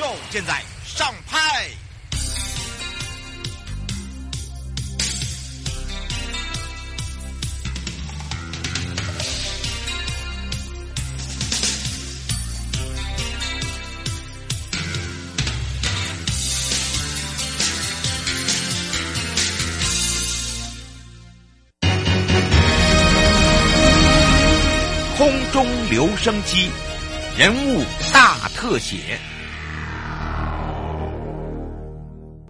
又现在上拍。空中留声机，人物大特写。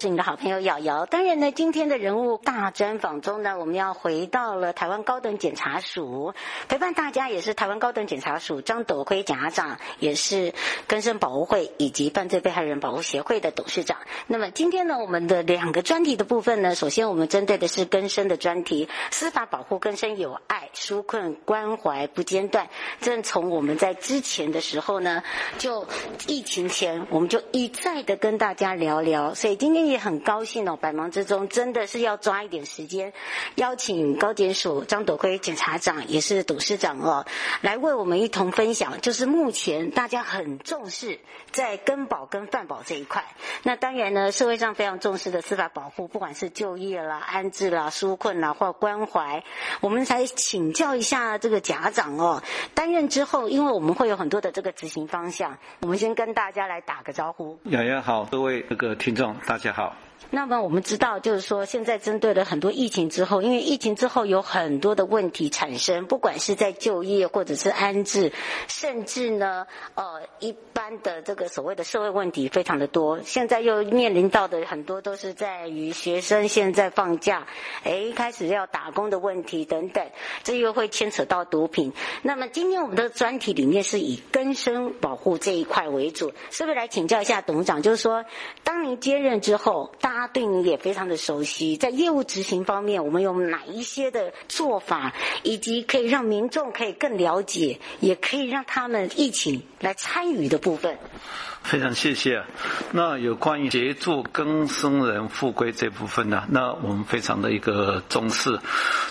是你的好朋友瑶瑶。当然呢，今天的人物大专访中呢，我们要回到了台湾高等检察署，陪伴大家也是台湾高等检察署张斗辉检察长，也是更生保护会以及犯罪被害人保护协会的董事长。那么今天呢，我们的两个专题的部分呢，首先我们针对的是更生的专题，司法保护更生有爱，纾困关怀不间断。正从我们在之前的时候呢，就疫情前，我们就一再的跟大家聊聊，所以今天。也很高兴哦，百忙之中真的是要抓一点时间，邀请高检署张朵辉检察长，也是董事长哦，来为我们一同分享，就是目前大家很重视在更保跟犯保这一块。那当然呢，社会上非常重视的司法保护，不管是就业啦、安置啦、纾困啦或关怀，我们才请教一下这个家长哦。担任之后，因为我们会有很多的这个执行方向，我们先跟大家来打个招呼。雅雅好，各位这个听众大家好。那么我们知道，就是说，现在针对了很多疫情之后，因为疫情之后有很多的问题产生，不管是在就业或者是安置，甚至呢，呃，一般的这个所谓的社会问题非常的多。现在又面临到的很多都是在于学生现在放假，哎，开始要打工的问题等等，这又会牵扯到毒品。那么今天我们的专题里面是以更生保护这一块为主，是不是来请教一下董事长？就是说，当您接任之后，大他对你也非常的熟悉，在业务执行方面，我们有哪一些的做法，以及可以让民众可以更了解，也可以让他们一起来参与的部分？非常谢谢。那有关于协助更生人复归这部分呢，那我们非常的一个重视。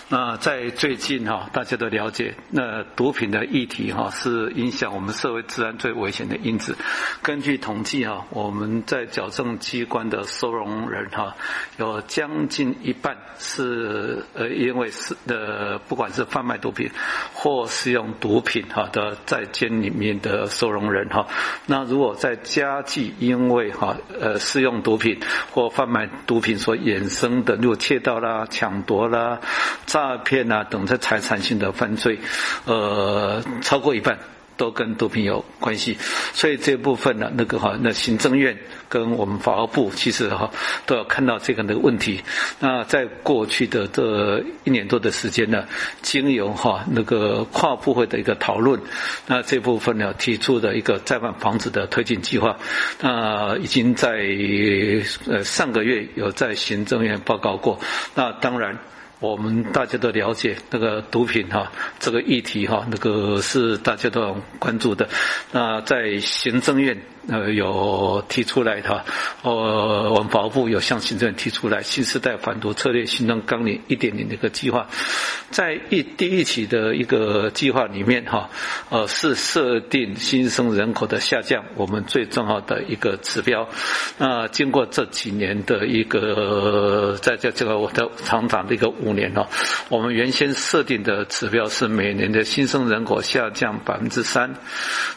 那在最近哈，大家都了解，那毒品的议题哈是影响我们社会治安最危险的因子。根据统计哈，我们在矫正机关的收容人哈，有将近一半是呃因为是的，不管是贩卖毒品或使用毒品哈的在监里面的收容人哈。那如果在家计因为哈呃使用毒品或贩卖毒品所衍生的，如果窃盗啦、抢夺啦、诈骗啦等这财产性的犯罪，呃超过一半。都跟毒品有关系，所以这部分呢，那个哈，那行政院跟我们法务部其实哈都要看到这个的问题。那在过去的这一年多的时间呢，经由哈那个跨部会的一个讨论，那这部分呢提出的一个再犯防治的推进计划，那已经在呃上个月有在行政院报告过。那当然。我们大家都了解那个毒品哈，这个议题哈，那个是大家都很关注的。那在行政院。呃，有提出来的，呃，我们法务部有向行政提出来新时代反毒策略行动纲领一点零的一个计划，在一第一期的一个计划里面哈，呃，是设定新生人口的下降我们最重要的一个指标。那经过这几年的一个，在这这个我的长长的一个五年哦，我们原先设定的指标是每年的新生人口下降百分之三，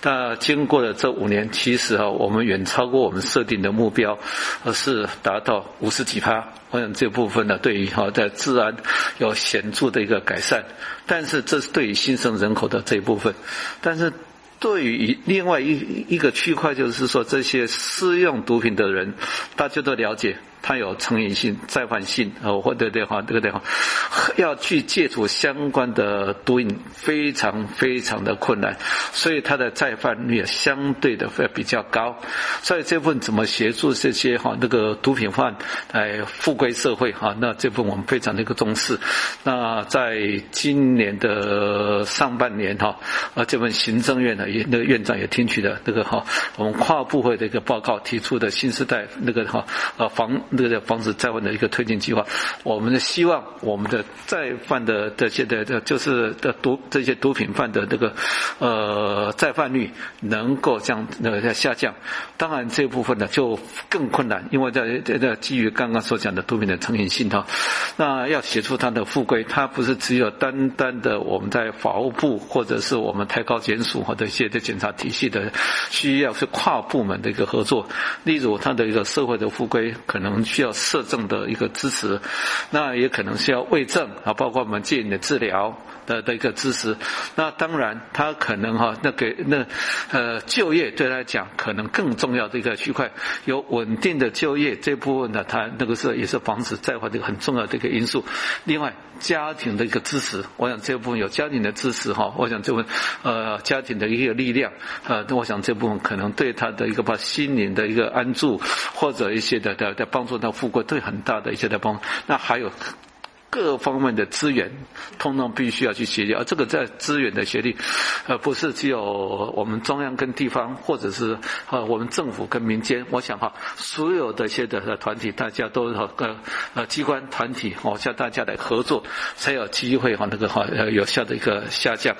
那经过了这五年，其实。我们远超过我们设定的目标，而是达到五十几趴。我想这部分呢，对于哈在治安有显著的一个改善，但是这是对于新生人口的这一部分，但是。对于另外一一个区块，就是说这些私用毒品的人，大家都了解。它有成瘾性、再犯性，哦，或者的话，这个的话，要去戒除相关的毒瘾，非常非常的困难，所以它的再犯率相对的会比较高。所以这份怎么协助这些哈那个毒品犯来复归社会哈？那这份我们非常的一个重视。那在今年的上半年哈，啊，这份行政院呢也那个院长也听取了那个哈，我们跨部会的一个报告提出的新时代那个哈呃防。这个防止再犯的一个推进计划，我们希望，我们的再犯的这些的的，就是的毒这些毒品犯的这个呃再犯率能够降呃在下降。当然这部分呢就更困难，因为在在在基于刚刚所讲的毒品的成瘾性哈，那要协助它的复归，它不是只有单单的我们在法务部或者是我们台高检署或者一些的检察体系的需要是跨部门的一个合作，例如它的一个社会的复归可能。需要社政的一个支持，那也可能需要卫政啊，包括我们戒瘾的治疗的的一个支持。那当然，他可能哈，那给那呃就业对他来讲可能更重要的一个区块，有稳定的就业这部分呢，他那个是也是防止再犯的一个很重要的一个因素。另外，家庭的一个支持，我想这部分有家庭的支持哈，我想这部分呃家庭的一个力量呃，我想这部分可能对他的一个把心灵的一个安住或者一些的的的帮助。到富贵对很大的一些的帮助，那还有。各方面的资源，通通必须要去协调，而这个在资源的协力，呃，不是只有我们中央跟地方，或者是呃我们政府跟民间。我想哈，所有的一些的团体，大家都和呃呃机关团体，哦，叫大家来合作，才有机会哈那个哈呃有效的一个下降。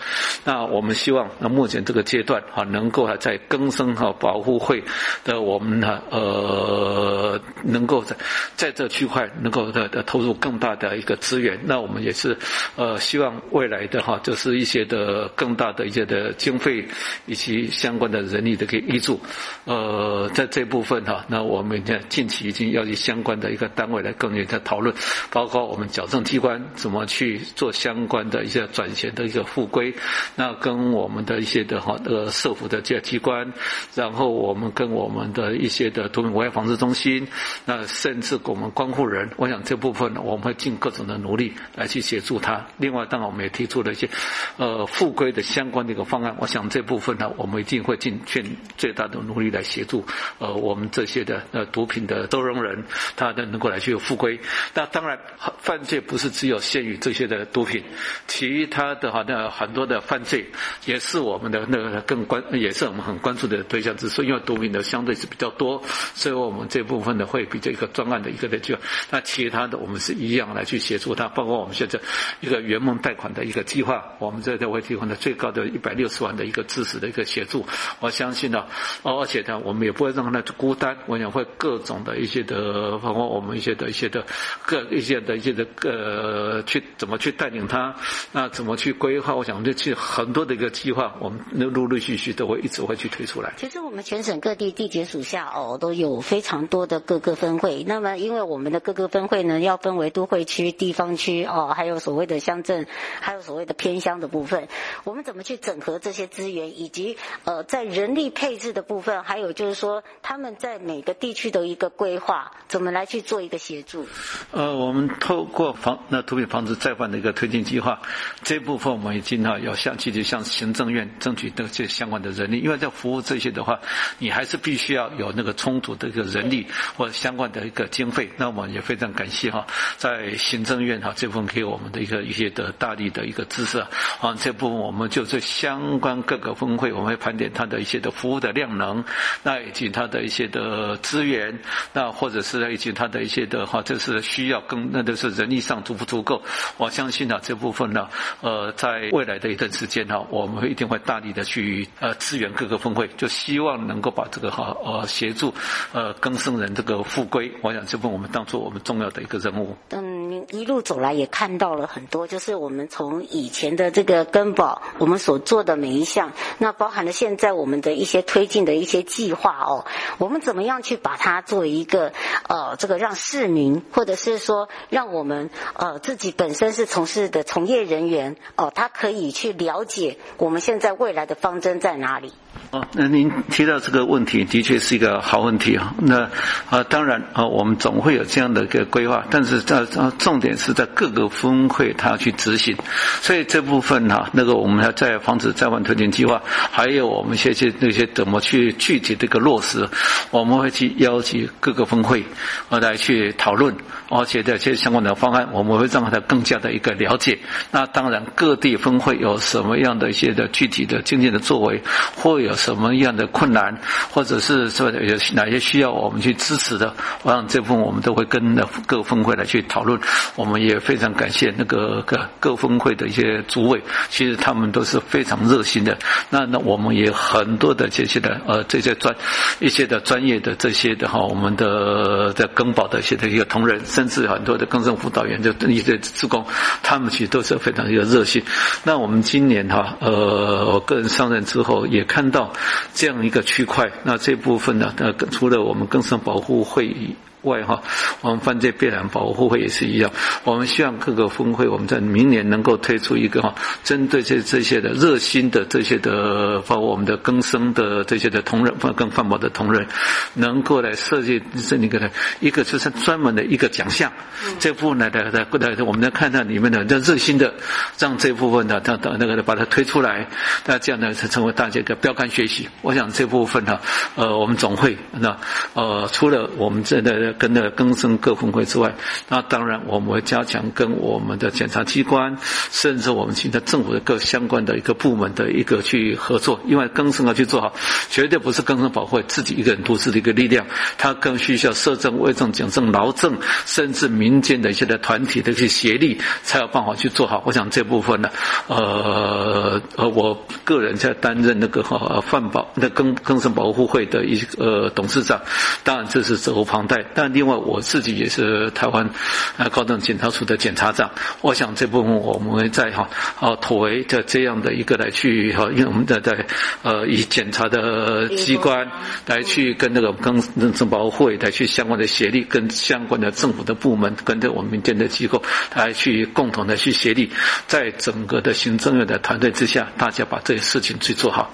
那我们希望，那目前这个阶段哈，能够还在更生哈保护会的我们呢呃能够在在这区块能够的的投入更大的一个。资源，那我们也是，呃，希望未来的哈，就是一些的更大的一些的经费以及相关的人力的给挹注，呃，在这部分哈，那我们在近期已经要与相关的一个单位来更加的讨论，包括我们矫正机关怎么去做相关的一些转型的一个复归，那跟我们的一些的哈呃社福的这些机关，然后我们跟我们的一些的毒品危害防治中心，那甚至我们关护人，我想这部分呢，我们会尽各种的。努力来去协助他。另外，当然我们也提出了一些呃复归的相关的一个方案。我想这部分呢，我们一定会尽尽最大的努力来协助呃我们这些的呃毒品的收容人，他的能够来去复归。那当然，犯罪不是只有限于这些的毒品，其他的哈那很多的犯罪也是我们的那个更关，也是我们很关注的对象。只是因为毒品的相对是比较多，所以我们这部分呢会比这个专案的一个的就那其他的我们是一样来去协助。他包括我们现在一个圆梦贷款的一个计划，我们这在会提供的最高的一百六十万的一个支持的一个协助。我相信呢，而且呢，我们也不会让他孤单。我想会各种的一些的，包括我们一些的一些的各一些的一些的呃，去怎么去带领他，那怎么去规划？我想这去很多的一个计划，我们陆陆续续都会一直会去推出来。其实我们全省各地地检署下哦，都有非常多的各个分会。那么因为我们的各个分会呢，要分为都会区地方。区哦，还有所谓的乡镇，还有所谓的偏乡的部分，我们怎么去整合这些资源，以及呃，在人力配置的部分，还有就是说他们在每个地区的一个规划，怎么来去做一个协助？呃，我们透过防那毒品防治再犯的一个推进计划，这部分我们已经哈要向积极向行政院争取这些相关的人力，因为在服务这些的话，你还是必须要有那个充足的一个人力或相关的一个经费。那我们也非常感谢哈，在行政院。哈，这部分给我们的一个一些的大力的一个支持啊，啊，这部分我们就是相关各个分会，我们会盘点它的一些的服务的量能，那以及它的一些的资源，那或者是以及它的一些的哈，这是需要更那都是人力上足不足够？我相信呢，这部分呢，呃，在未来的一段时间哈，我们会一定会大力的去呃支援各个分会，就希望能够把这个哈呃协助呃更生人这个复归。我想这部我们当做我们重要的一个任务。嗯，一路走来也看到了很多，就是我们从以前的这个根宝，我们所做的每一项，那包含了现在我们的一些推进的一些计划哦，我们怎么样去把它做一个呃，这个让市民或者是说让我们呃自己本身是从事的从业人员哦，他可以去了解我们现在未来的方针在哪里。哦，那您提到这个问题，的确是一个好问题啊。那啊，当然啊，我们总会有这样的一个规划，但是在啊，重点是在各个分会他要去执行。所以这部分哈、那个我们要在防止灾患推进计划，还有我们现在那些怎么去具体的一个落实，我们会去邀请各个分会啊来去讨论，而且这些相关的方案，我们会让他更加的一个了解。那当然，各地分会有什么样的一些的具体的经验的作为，或有。什么样的困难，或者是说有哪些需要我们去支持的，我想这部分我们都会跟那各分会来去讨论。我们也非常感谢那个各各分会的一些主委，其实他们都是非常热心的。那那我们也很多的这些的呃这些专一些的专业的这些的哈，我们的在更保的一些的一个同仁，甚至很多的更生辅导员，就一些职工，他们其实都是非常一个热心。那我们今年哈呃，我个人上任之后也看到。这样一个区块，那这部分呢，呃，除了我们更生保护会议。外哈，我们犯罪必然保护会也是一样。我们希望各个峰会，我们在明年能够推出一个哈，针对这这些的热心的这些的，包括我们的更生的这些的同仁，更环保的同仁，能够来设计这一个呢，一个就是专门的一个奖项。这部分呢，来来来，我们来看看里面的这热心的，让这部分呢，让那个的把它推出来，那这样呢才，成为大家一个标杆学习。我想这部分呢，呃，我们总会那呃，除了我们这的。跟那个更生各分会之外，那当然我们会加强跟我们的检察机关，甚至我们其他政府的各相关的一个部门的一个去合作。因为更生要去做好，绝对不是更生保护会自己一个人独自的一个力量，它更需要社政、卫政、警政、劳政，甚至民间的一些的团体的一些协力，才有办法去做好。我想这部分呢，呃呃，我个人在担任那个呃范保那更更生保护会的一个呃董事长，当然这是责无旁贷。但另外，我自己也是台湾呃高等检察署的检察长，我想这部分我们会在哈啊妥为的这样的一个来去哈，因为我们在在呃以检察的机关来去跟那个跟政保护会来去相关的协力，跟相关的政府的部门跟着我们民间的机构来去共同的去协力，在整个的行政院的团队之下，大家把这些事情去做好。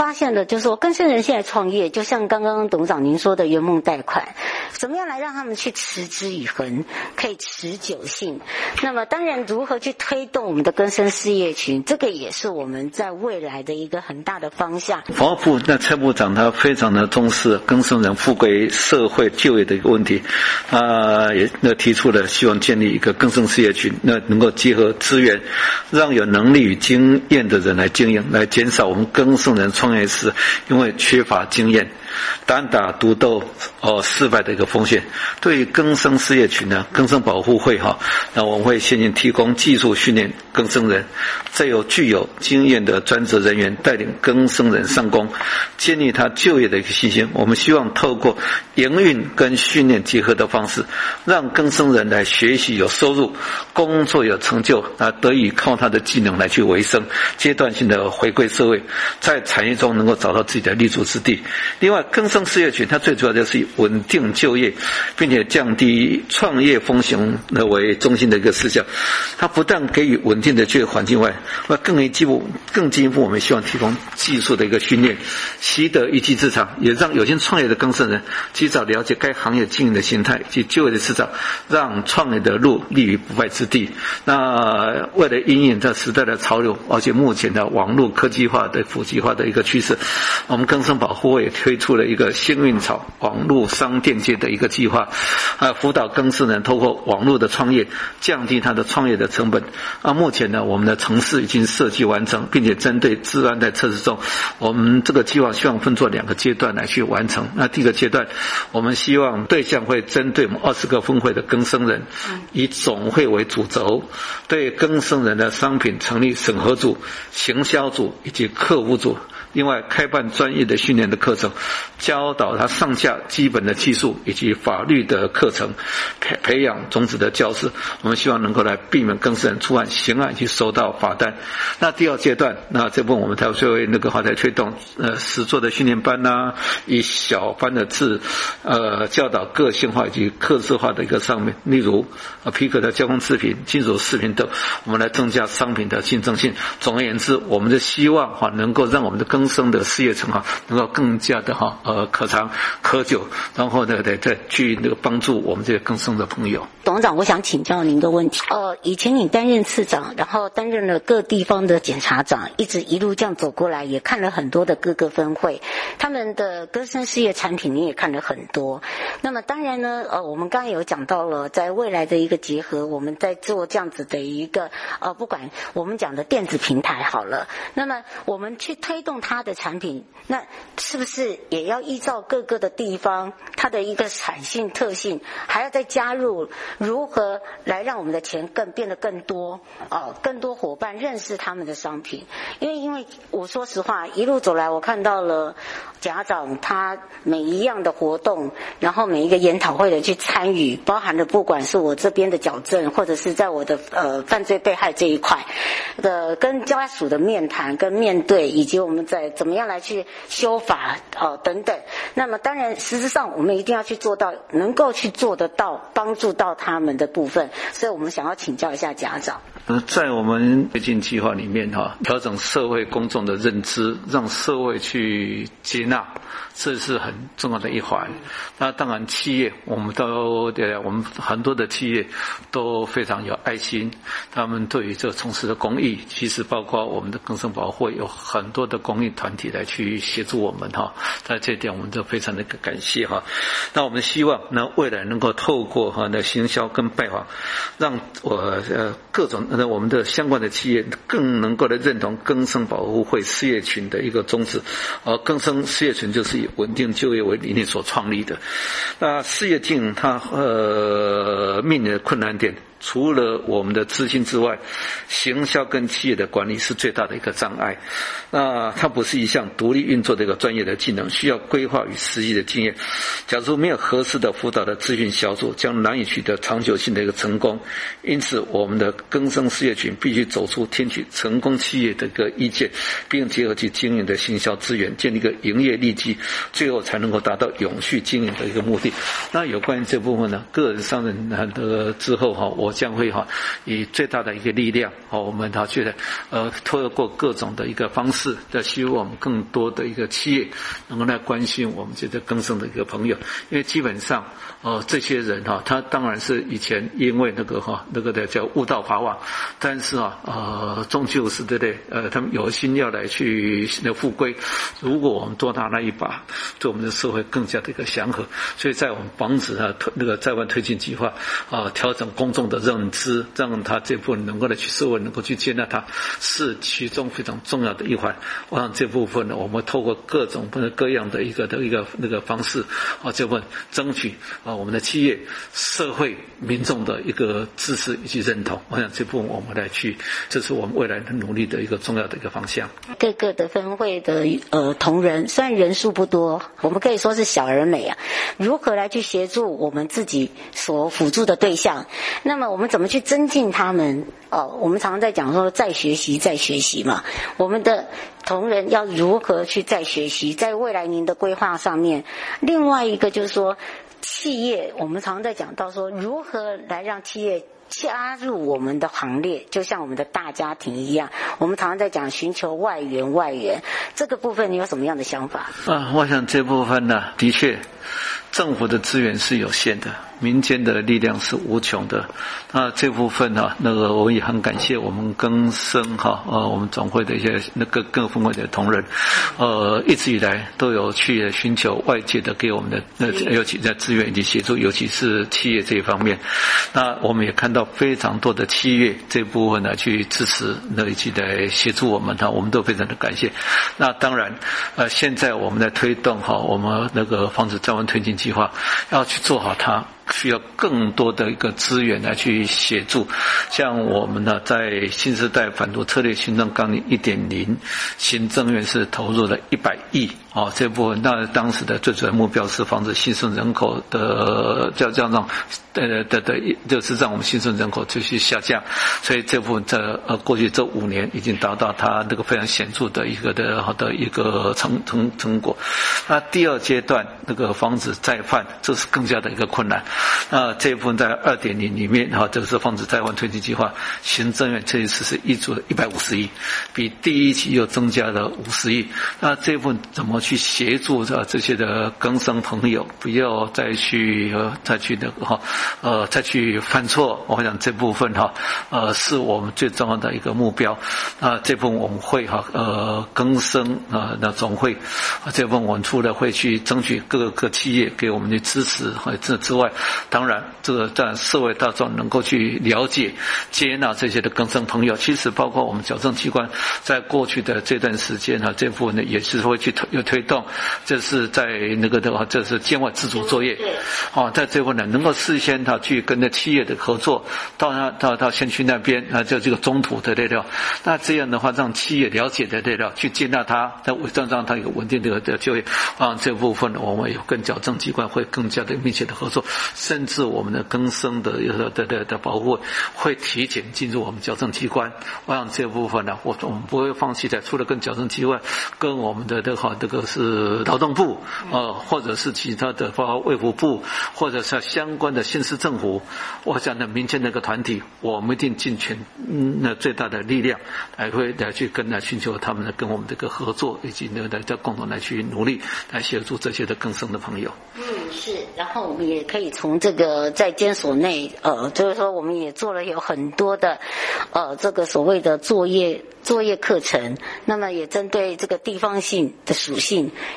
发现了就是说，更生人现在创业，就像刚刚董事长您说的圆梦贷款，怎么样来让他们去持之以恒，可以持久性？那么当然，如何去推动我们的更生事业群，这个也是我们在未来的一个很大的方向。法务部那蔡部长他非常的重视更生人复归社会就业的一个问题，啊，也那提出了希望建立一个更生事业群，那能够结合资源，让有能力与经验的人来经营，来减少我们更生人创那一次因为缺乏经验。单打独斗哦，失败的一个风险。对于更生事业群呢，更生保护会哈，那我们会先行提供技术训练更生人，再由具有经验的专职人员带领更生人上工，建立他就业的一个信心。我们希望透过营运跟训练结合的方式，让更生人来学习有收入，工作有成就，啊，得以靠他的技能来去维生，阶段性的回归社会，在产业中能够找到自己的立足之地。另外，更生事业群，它最主要就是以稳定就业，并且降低创业风险的为中心的一个思想。它不但给予稳定的就业环境外，那更进一步、更进一步，我们希望提供技术的一个训练，习得一技之长，也让有心创业的更生人及早了解该行业经营的形态及就业的市场，让创业的路立于不败之地。那为了因应这时代的潮流，而且目前的网络科技化的普及化的一个趋势，我们更生保护会也推出做了。一个幸运草网络商店街的一个计划，啊，辅导更生人透过网络的创业，降低他的创业的成本。啊，目前呢，我们的程式已经设计完成，并且针对治安在测试中。我们这个计划希望分作两个阶段来去完成。那第一个阶段，我们希望对象会针对我们二十个分会的更生人，以总会为主轴，对更生人的商品成立审核组、行销组以及客户组。另外，开办专业的训练的课程，教导他上下基本的技术以及法律的课程，培培养种子的教师。我们希望能够来避免更生人触犯刑案去收到罚单。那第二阶段，那这部分我们才会那个话来推动呃实作的训练班呐、啊，以小班的制呃教导个性化以及客制化的一个上面，例如呃皮革的加工制品、金属饰品等，我们来增加商品的竞争性。总而言之，我们的希望哈能够让我们的更生的事业层哈能够更加的哈呃可长可久，然后呢再再去那个帮助我们这个更生的朋友。董事长，我想请教您一个问题。呃，以前你担任次长，然后担任了各地方的检察长，一直一路这样走过来，也看了很多的各个分会，他们的更生事业产品你也看了很多。那么当然呢，呃，我们刚刚有讲到了，在未来的一个结合，我们在做这样子的一个呃，不管我们讲的电子平台好了，那么我们去推动它的产品，那是不是也也要依照各个的地方它的一个产性特性，还要再加入？如何来让我们的钱更变得更多？哦，更多伙伴认识他们的商品。因为，因为我说实话，一路走来，我看到了家长他每一样的活动，然后每一个研讨会的去参与，包含了不管是我这边的矫正，或者是在我的呃犯罪被害这一块的跟家属的面谈跟面对，以及我们在怎么样来去修法哦等等。那么，当然，实质上我们一定要去做到，能够去做得到，帮助到。他们的部分，所以我们想要请教一下家长。在我们推进计划里面，哈，调整社会公众的认知，让社会去接纳。这是很重要的一环。那当然，企业我们都对，我们很多的企业都非常有爱心。他们对于这从事的公益，其实包括我们的更生保护有很多的公益团体来去协助我们哈。在这点，我们都非常的感谢哈。那我们希望，那未来能够透过哈那行销跟拜访，让我呃各种那我们的相关的企业更能够的认同更生保护会事业群的一个宗旨。而更生事业群就是以稳定就业为理念所创立的，那事业经营它呃面临的困难点。除了我们的资金之外，行销跟企业的管理是最大的一个障碍。那它不是一项独立运作的一个专业的技能，需要规划与实际的经验。假如没有合适的辅导的咨询小组，将难以取得长久性的一个成功。因此，我们的更生事业群必须走出听取成功企业的一个意见，并结合其经营的行销资源，建立一个营业利基，最后才能够达到永续经营的一个目的。那有关于这部分呢，个人商人的之后哈，我。将会哈以最大的一个力量，好，我们他觉得呃，透过各种的一个方式，在希望我们更多的一个企业能够来关心我们这个更生的一个朋友，因为基本上呃这些人哈，他当然是以前因为那个哈那个的叫误道法网，但是啊呃终究是对不对？呃，他们有心要来去那复归，如果我们多拿那一把，对我们的社会更加的一个祥和。所以在我们防止啊推那个在外推进计划啊调整公众的。认知，让他这部分能够来去社会能够去接纳他，是其中非常重要的一环。我想这部分呢，我们透过各种各各样的一个的一个那个方式啊，这部分争取啊我们的企业、社会、民众的一个支持以及认同。我想这部分我们来去，这是我们未来的努力的一个重要的一个方向。各个的分会的呃同仁，虽然人数不多，我们可以说是小而美啊。如何来去协助我们自己所辅助的对象？那么我。们怎么去增进他们？哦，我们常常在讲说再学习、再学习嘛。我们的同仁要如何去再学习？在未来您的规划上面，另外一个就是说，企业我们常常在讲到说，如何来让企业加入我们的行列，就像我们的大家庭一样。我们常常在讲寻求外援，外援这个部分，你有什么样的想法？啊，我想这部分呢，的确，政府的资源是有限的。民间的力量是无穷的，那这部分呢、啊，那个我也很感谢我们更生哈，呃，我们总会的一些那个各分会的同仁，呃，一直以来都有去寻求外界的给我们的那尤其在资源以及协助，尤其是企业这一方面。那我们也看到非常多的企业这部分呢，去支持那一起来协助我们哈，我们都非常的感谢。那当然，呃，现在我们在推动哈，我们那个防止在湾推进计划，要去做好它。需要更多的一个资源来去协助。像我们呢，在新时代反毒策略行政纲领一点零，行政院是投入了一百亿。哦，这部分那当时的最主要目标是防止新生人口的叫叫让，呃的的，就是让我们新生人口继续下降。所以这部分在呃过去这五年已经达到它那个非常显著的一个的好的一个成成成果。那第二阶段那个防止再犯，这是更加的一个困难。那这部分在二点零里面哈，这个是防止再犯推进计划，行政院这一次是一注一百五十亿，比第一期又增加了五十亿。那这部分怎么？去协助着这些的更生朋友，不要再去呃再去那个哈呃再去犯错。我想这部分哈呃是我们最重要的一个目标。那这部分我们会哈呃更生啊那总会这部分我们除了会去争取各个企业给我们的支持和这之外，当然这个在社会大众能够去了解接纳这些的更生朋友，其实包括我们矫正机关在过去的这段时间哈这部分呢也是会去推有。推动，这是在那个的话，这是监外自主作业。对，哦，在最后呢，能够事先他去跟那企业的合作，到那到到先去那边啊，就这个中途的那条，那这样的话，让企业了解的那条，去接纳他，在为让让他有稳定的的就业。啊，这部分我们有跟矫正机关会更加的密切的合作，甚至我们的更生的的的的的保护会提前进入我们矫正机关。我想这部分呢，我我们不会放弃的，除了跟矫正机关，跟我们的这个这个。是劳动部，呃，或者是其他的，包括卫福部，或者是相关的县市政府，我想呢民间那个团体，我们一定尽全嗯那最大的力量，来会来去跟来寻求他们的跟我们这个合作，以及那个大家共同来去努力，来协助这些的更生的朋友。嗯，是。然后我们也可以从这个在监所内，呃，就是说我们也做了有很多的，呃，这个所谓的作业。作业课程，那么也针对这个地方性的属性，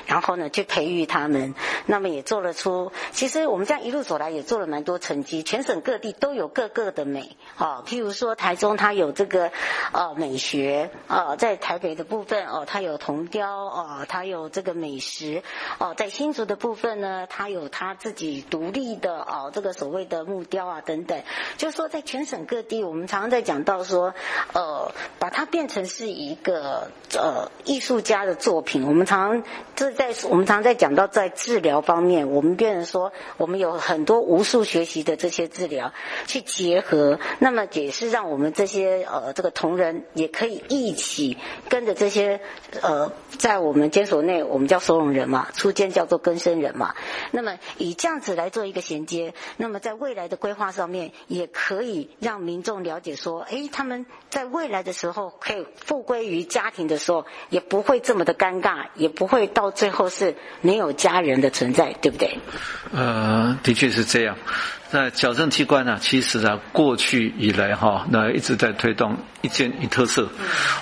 然后呢去培育他们，那么也做了出，其实我们这样一路走来也做了蛮多成绩，全省各地都有各个的美，啊，譬如说台中它有这个，呃，美学，啊，在台北的部分哦，它有铜雕，哦，它有这个美食，哦，在新竹的部分呢，它有它自己独立的哦，这个所谓的木雕啊等等，就是说在全省各地，我们常常在讲到说，呃，把它变。成是一个呃艺术家的作品，我们常常这在我们常在讲到在治疗方面，我们变成说我们有很多无数学习的这些治疗去结合，那么也是让我们这些呃这个同仁也可以一起跟着这些呃在我们监所内我们叫收容人嘛，出监叫做更生人嘛，那么以这样子来做一个衔接，那么在未来的规划上面也可以让民众了解说，哎，他们在未来的时候可以。复归于家庭的时候，也不会这么的尴尬，也不会到最后是没有家人的存在，对不对？呃，的确是这样。那矫正器官呢，其实啊，过去以来哈，那一直在推动一间一特色，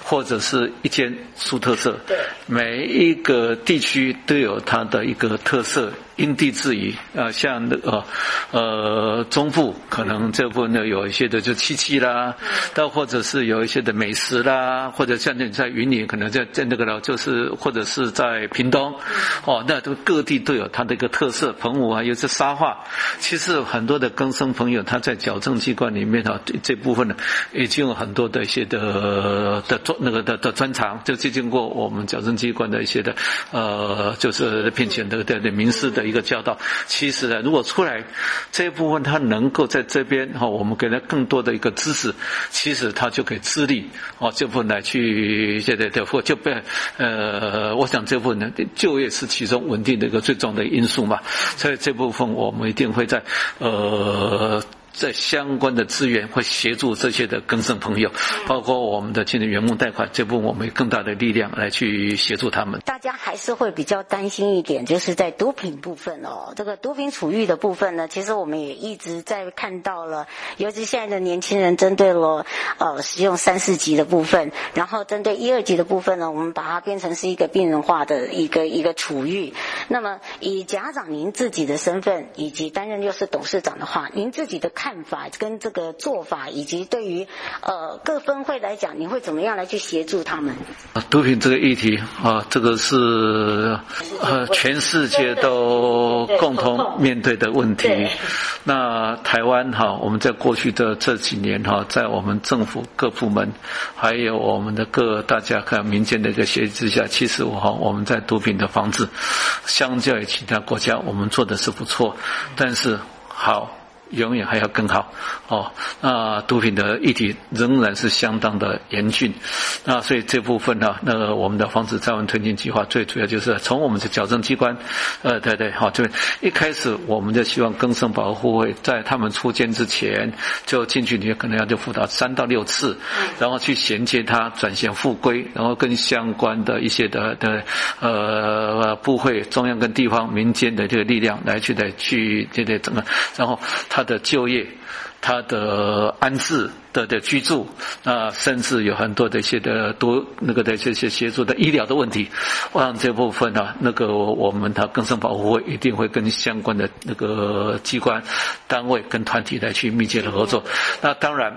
或者是一间出特色。对，每一个地区都有它的一个特色。因地制宜啊，像那个呃中部可能这部分呢有一些的就漆器啦，到或者是有一些的美食啦，或者像你在云林可能在在那个呢就是或者是在屏东，哦，那都各地都有它的一个特色，澎湖啊又是沙画，其实很多的更生朋友他在矫正机关里面啊这部分呢已经有很多的一些的的专那个的的专长，就经过我们矫正机关的一些的呃就是聘请的的的名师的。一个教导，其实呢，如果出来这一部分，他能够在这边哈，我们给他更多的一个知识，其实他就可以自立哦，这部分来去现在对或就被呃，我想这部分呢，就业是其中稳定的一个最重要的因素嘛，所以这部分我们一定会在呃。在相关的资源会协助这些的更生朋友，包括我们的青年员工贷款，这部分我们有更大的力量来去协助他们。大家还是会比较担心一点，就是在毒品部分哦，这个毒品处遇的部分呢，其实我们也一直在看到了，尤其现在的年轻人针对了呃使用三四级的部分，然后针对一二级的部分呢，我们把它变成是一个病人化的一个一个处遇。那么以家长您自己的身份，以及担任又是董事长的话，您自己的。看法跟这个做法，以及对于呃各分会来讲，你会怎么样来去协助他们？啊毒品这个议题啊，这个是呃全世界都共同面对的问题。那台湾哈，我们在过去的这几年哈，在我们政府各部门，还有我们的各大家看民间的一个协议之下，其实我哈我们在毒品的防治，相较于其他国家，我们做的是不错，但是好。永远还要更好哦。那毒品的议题仍然是相当的严峻。那所以这部分呢，那个我们的防止再犯推进计划最主要就是从我们的矫正机关，呃，对对，好，就一开始我们就希望更生保护会在他们出监之前就进去，你可能要就辅导三到六次，然后去衔接他转型复归，然后跟相关的一些的的呃部会、中央跟地方民间的这个力量来去的去这个怎么，然后他。他的就业，他的安置的的居住，啊，甚至有很多的一些的多那个的这些协助的医疗的问题，我想这部分呢、那个我们的更生保护会一定会跟相关的那个机关单位跟团体来去密切的合作。那当然。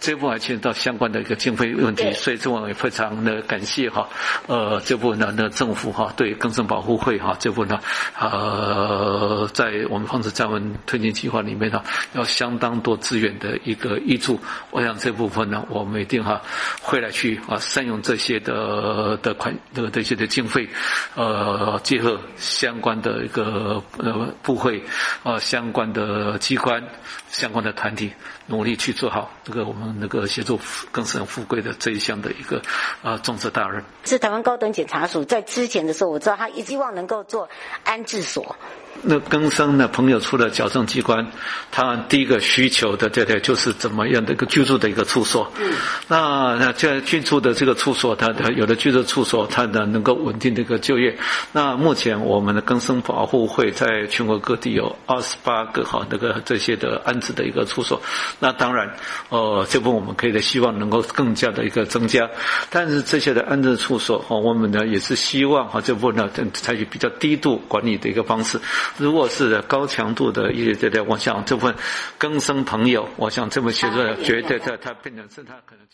这部分还牵扯到相关的一个经费问题，所以这我也非常的感谢哈，呃，这部分呢，那政府哈对更生保护会哈这部分呢，呃，在我们防止再犯推进计划里面呢，要相当多资源的一个挹注，我想这部分呢，我们一定哈会来去啊善用这些的的款的这些的经费，呃，结合相关的一个呃部会啊相关的机关相关的团体，努力去做好这个我们。那个协助更生富贵的这一项的一个啊重责大任，是台湾高等检察署在之前的时候，我知道他一希望能够做安置所。那更生呢朋友出了矫正机关，他第一个需求的对对，就是怎么样的一个居住的一个处所。嗯。那那这居住的这个处所，他的有的居住处所，他的能够稳定的一个就业。那目前我们的更生保护会在全国各地有二十八个哈那个这些的安置的一个处所。那当然，呃，这部分我们可以的希望能够更加的一个增加。但是这些的安置处所哈，我们呢也是希望哈这部分呢采取比较低度管理的一个方式。如果是高强度的一些对对，我想这部分更生朋友，我想这么写作绝对他他变成是他可能。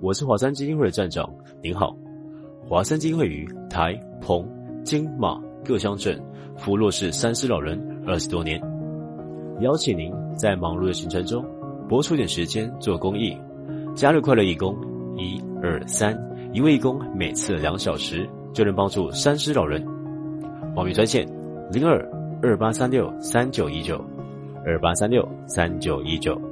我是华山基金会的站长，您好。华山基金会于台、澎、金、马各乡镇扶弱势三失老人二十多年，邀请您在忙碌的行程中拨出点时间做公益，加入快乐义工一二三，一位义工每次两小时就能帮助三失老人。报名专线。零二二八三六三九一九，二八三六三九一九。